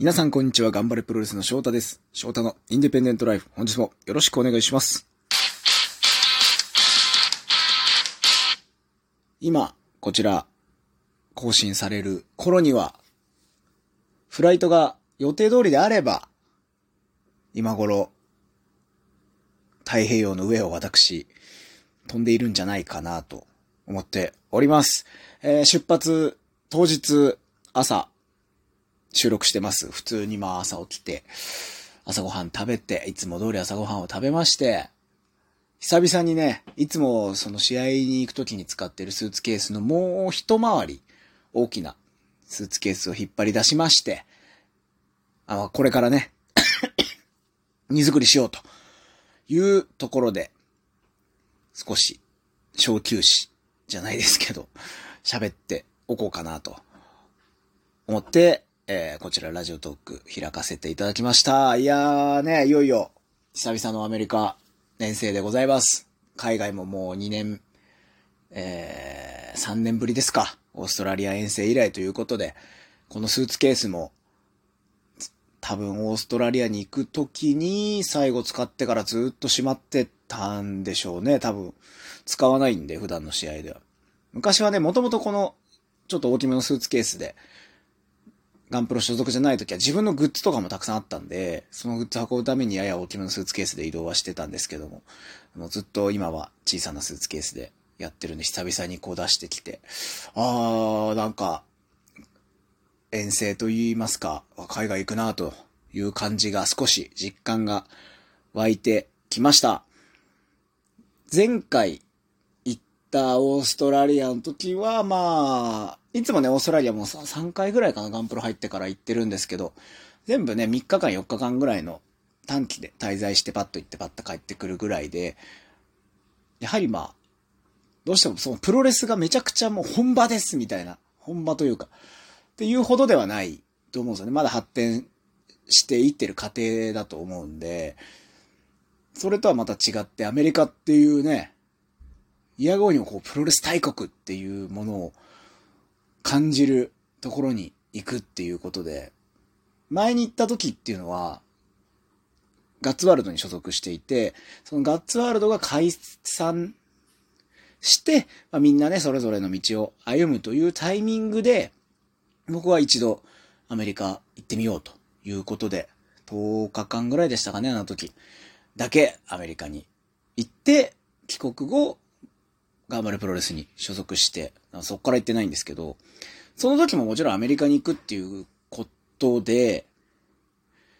皆さんこんにちは、頑張れプロレスの翔太です。翔太のインディペンデントライフ、本日もよろしくお願いします。今、こちら、更新される頃には、フライトが予定通りであれば、今頃、太平洋の上を私、飛んでいるんじゃないかなと思っております。えー出発当日朝収録してます。普通にまあ朝起きて、朝ごはん食べて、いつも通り朝ごはんを食べまして、久々にね、いつもその試合に行く時に使ってるスーツケースのもう一回り大きなスーツケースを引っ張り出しまして、あこれからね、荷造りしようというところで、少し小休止じゃないですけど、喋っておこうかなと思って、えーこちらラジオトーク開かせていただきました。いやーね、いよいよ久々のアメリカ遠征でございます。海外ももう2年、えー3年ぶりですか。オーストラリア遠征以来ということで、このスーツケースも多分オーストラリアに行くときに最後使ってからずっとしまってたんでしょうね。多分使わないんで、普段の試合では。昔はね、もともとこのちょっと大きめのスーツケースで、ガンプロ所属じゃない時は自分のグッズとかもたくさんあったんで、そのグッズ運ぶためにやや大きめのスーツケースで移動はしてたんですけども、もうずっと今は小さなスーツケースでやってるんで、久々にこう出してきて、あー、なんか、遠征と言いますか、海外行くなという感じが少し実感が湧いてきました。前回行ったオーストラリアの時は、まあ、いつもね、オーストラリアも3回ぐらいかな、ガンプロ入ってから行ってるんですけど、全部ね、3日間4日間ぐらいの短期で滞在してパッと行ってパッと帰ってくるぐらいで、やはりまあ、どうしてもそのプロレスがめちゃくちゃもう本場ですみたいな、本場というか、っていうほどではないと思うんですよね。まだ発展していってる過程だと思うんで、それとはまた違ってアメリカっていうね、いやがおにもこうプロレス大国っていうものを感じるところに行くっていうことで、前に行った時っていうのは、ガッツワールドに所属していて、そのガッツワールドが解散して、まあ、みんなね、それぞれの道を歩むというタイミングで、僕は一度アメリカ行ってみようということで、10日間ぐらいでしたかね、あの時。だけアメリカに行って、帰国後、頑張れプロレスに所属して、そっから行ってないんですけど、その時ももちろんアメリカに行くっていうことで、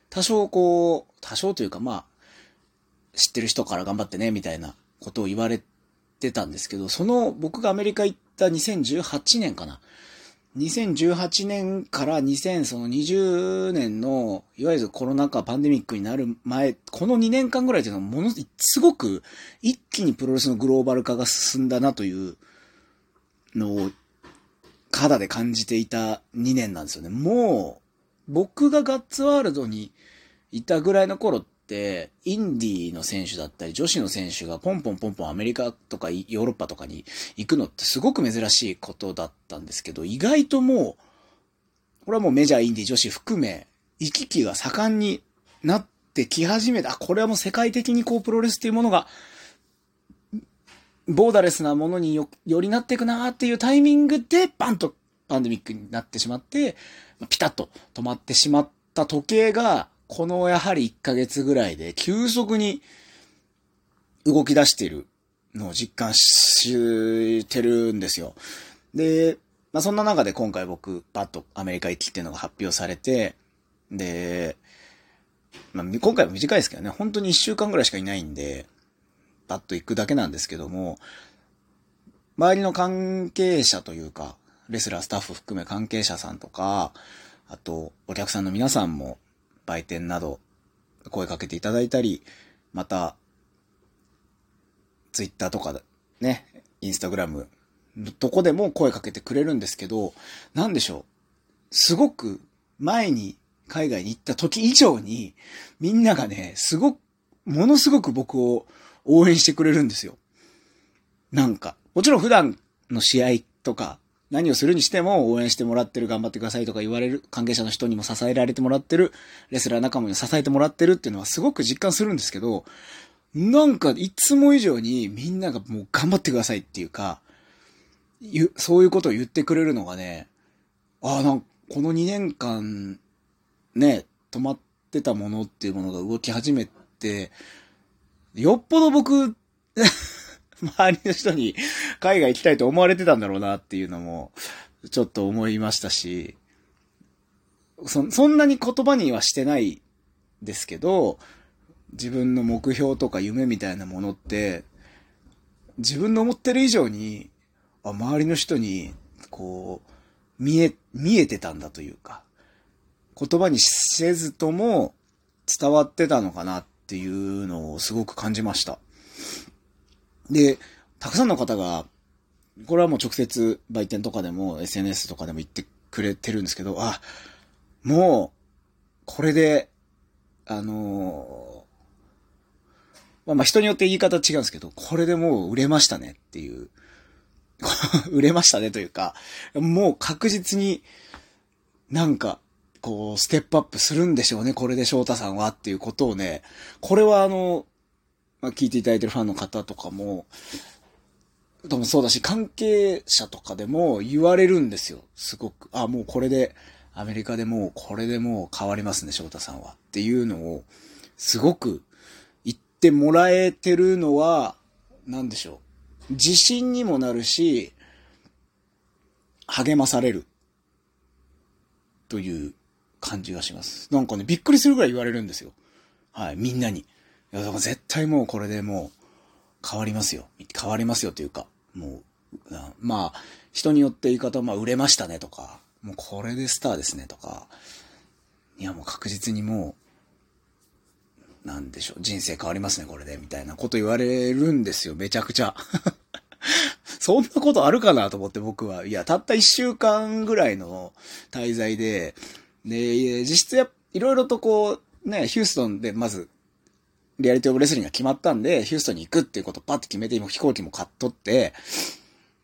多少こう、多少というかまあ、知ってる人から頑張ってね、みたいなことを言われてたんですけど、その僕がアメリカ行った2018年かな。2018年から2020年の、いわゆるコロナ禍パンデミックになる前、この2年間ぐらいというのはものすごく一気にプロレスのグローバル化が進んだなというのを肌で感じていた2年なんですよね。もう、僕がガッツワールドにいたぐらいの頃っ、インディーの選手だったり、女子の選手がポンポンポンポンアメリカとかヨーロッパとかに行くのってすごく珍しいことだったんですけど、意外ともう、これはもうメジャー、インディー、女子含め、行き来が盛んになってき始めた。あ、これはもう世界的にこうプロレスっていうものが、ボーダレスなものによ、よりなっていくなーっていうタイミングで、バンとパンデミックになってしまって、ピタッと止まってしまった時計が、このやはり1ヶ月ぐらいで急速に動き出しているのを実感してるんですよ。で、まあそんな中で今回僕、パッとアメリカ行きっていうのが発表されて、で、まあ今回は短いですけどね、本当に1週間ぐらいしかいないんで、パッと行くだけなんですけども、周りの関係者というか、レスラー、スタッフ含め関係者さんとか、あと、お客さんの皆さんも、売店など、声かけていただいたり、また、ツイッターとかね、インスタグラム、どこでも声かけてくれるんですけど、なんでしょう。すごく前に海外に行った時以上に、みんながね、すごく、ものすごく僕を応援してくれるんですよ。なんか、もちろん普段の試合とか、何をするにしても応援してもらってる、頑張ってくださいとか言われる、関係者の人にも支えられてもらってる、レスラー仲間に支えてもらってるっていうのはすごく実感するんですけど、なんかいつも以上にみんながもう頑張ってくださいっていうか、そういうことを言ってくれるのがね、ああ、なんかこの2年間、ね、止まってたものっていうものが動き始めて、よっぽど僕、周りの人に海外行きたいと思われてたんだろうなっていうのも、ちょっと思いましたし、そ、そんなに言葉にはしてないですけど、自分の目標とか夢みたいなものって、自分の思ってる以上に、あ、周りの人に、こう、見え、見えてたんだというか、言葉にせずとも伝わってたのかなっていうのをすごく感じました。で、たくさんの方が、これはもう直接売店とかでも SNS とかでも言ってくれてるんですけど、あ、もう、これで、あのまあ、まあ人によって言い方違うんですけど、これでもう売れましたねっていう、売れましたねというか、もう確実になんか、こう、ステップアップするんでしょうね、これで翔太さんはっていうことをね、これはあの、まあ、聞いていただいてるファンの方とかも、でもそうだし、関係者とかでも言われるんですよ。すごく。あ、もうこれで、アメリカでもうこれでもう変わりますね、翔太さんは。っていうのを、すごく言ってもらえてるのは、なんでしょう。自信にもなるし、励まされる。という感じがします。なんかね、びっくりするぐらい言われるんですよ。はい、みんなに。いや、だから絶対もうこれでもう変わりますよ。変わりますよというか、もう、まあ、人によって言い方は、まあ、売れましたねとか、もうこれでスターですねとか、いやもう確実にもう、なんでしょう、人生変わりますね、これで、みたいなこと言われるんですよ、めちゃくちゃ。そんなことあるかなと思って僕は。いや、たった一週間ぐらいの滞在で、で、実質や、いろいろとこう、ね、ヒューストンでまず、リアリティオブレスリングが決まったんで、ヒューストンに行くっていうことをパッと決めて、今飛行機も買っとって、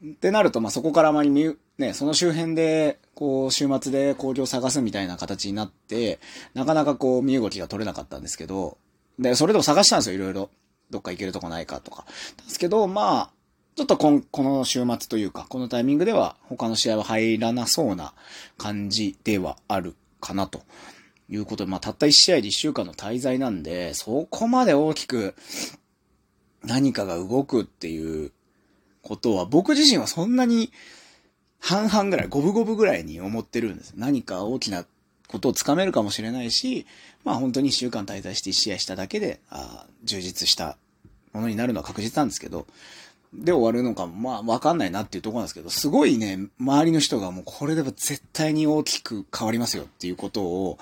ってなると、まあ、そこからあまり見ね、その周辺で、こう、週末で工場を探すみたいな形になって、なかなかこう、身動きが取れなかったんですけど、で、それでも探したんですよ、いろいろ。どっか行けるとこないかとか。ですけど、まあ、ちょっとこん、この週末というか、このタイミングでは他の試合は入らなそうな感じではあるかなということで、まあ、たった1試合で1週間の滞在なんで、そこまで大きく何かが動くっていうことは、僕自身はそんなに半々ぐらい、五分五分ぐらいに思ってるんです。何か大きなことをつかめるかもしれないし、まあ本当に1週間滞在して1試合しただけで、あ充実したものになるのは確実なんですけど、で終わるのかも、まあ、わかんないなっていうとこなんですけど、すごいね、周りの人がもうこれでは絶対に大きく変わりますよっていうことを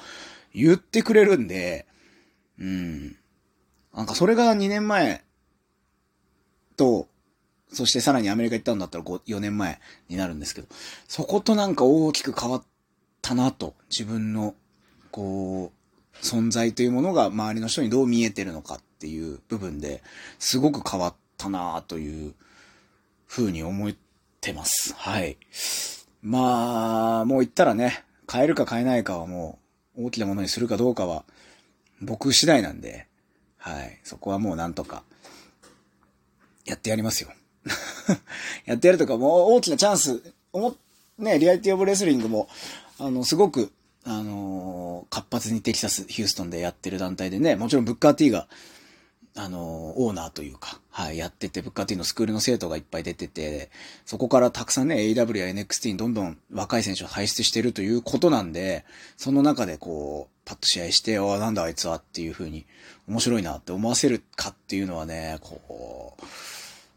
言ってくれるんで、うん。なんかそれが2年前と、そしてさらにアメリカ行ったんだったら5 4年前になるんですけど、そことなんか大きく変わったなと、自分の、こう、存在というものが周りの人にどう見えてるのかっていう部分ですごく変わったなという風に思ってます。はい。まあ、もう言ったらね、変えるか変えないかはもう、大きなものにするかどうかは、僕次第なんで、はい。そこはもうなんとか、やってやりますよ。やってやるとか、もう大きなチャンス、思ね、リアリティオブレスリングも、あの、すごく、あのー、活発にテキサス、ヒューストンでやってる団体でね、もちろんブッカー T が、あの、オーナーというか、はい、やってて、ブッカーティーのスクールの生徒がいっぱい出てて、そこからたくさんね、AW や NXT にどんどん若い選手を輩出してるということなんで、その中でこう、パッと試合して、あなんだあいつはっていう風に、面白いなって思わせるかっていうのはね、こ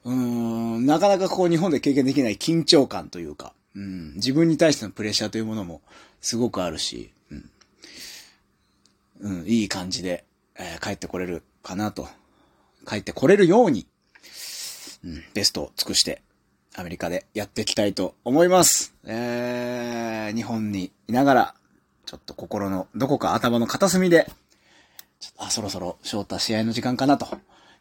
う、うーん、なかなかこう日本で経験できない緊張感というか、うん、自分に対してのプレッシャーというものもすごくあるし、うん、うん、いい感じで、えー、帰ってこれるかなと帰ってこれるように、うん、ベストを尽くして、アメリカでやっていきたいと思います。えー、日本にいながら、ちょっと心のどこか頭の片隅で、あ、そろそろ翔太試合の時間かなと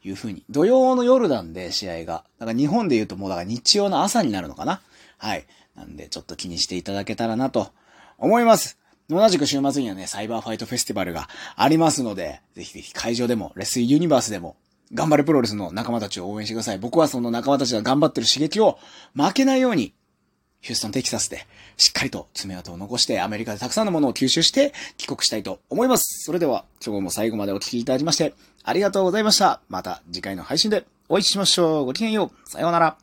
いうふうに。土曜の夜なんで試合が。だから日本で言うともうだから日曜の朝になるのかなはい。なんで、ちょっと気にしていただけたらなと思います。同じく週末にはね、サイバーファイトフェスティバルがありますので、ぜひぜひ会場でも、レスユニバースでも、頑張れプロレスの仲間たちを応援してください。僕はその仲間たちが頑張ってる刺激を負けないように、ヒューストン、テキサスで、しっかりと爪痕を残して、アメリカでたくさんのものを吸収して、帰国したいと思います。それでは、今日も最後までお聴きいただきまして、ありがとうございました。また次回の配信でお会いしましょう。ごきげんよう。さようなら。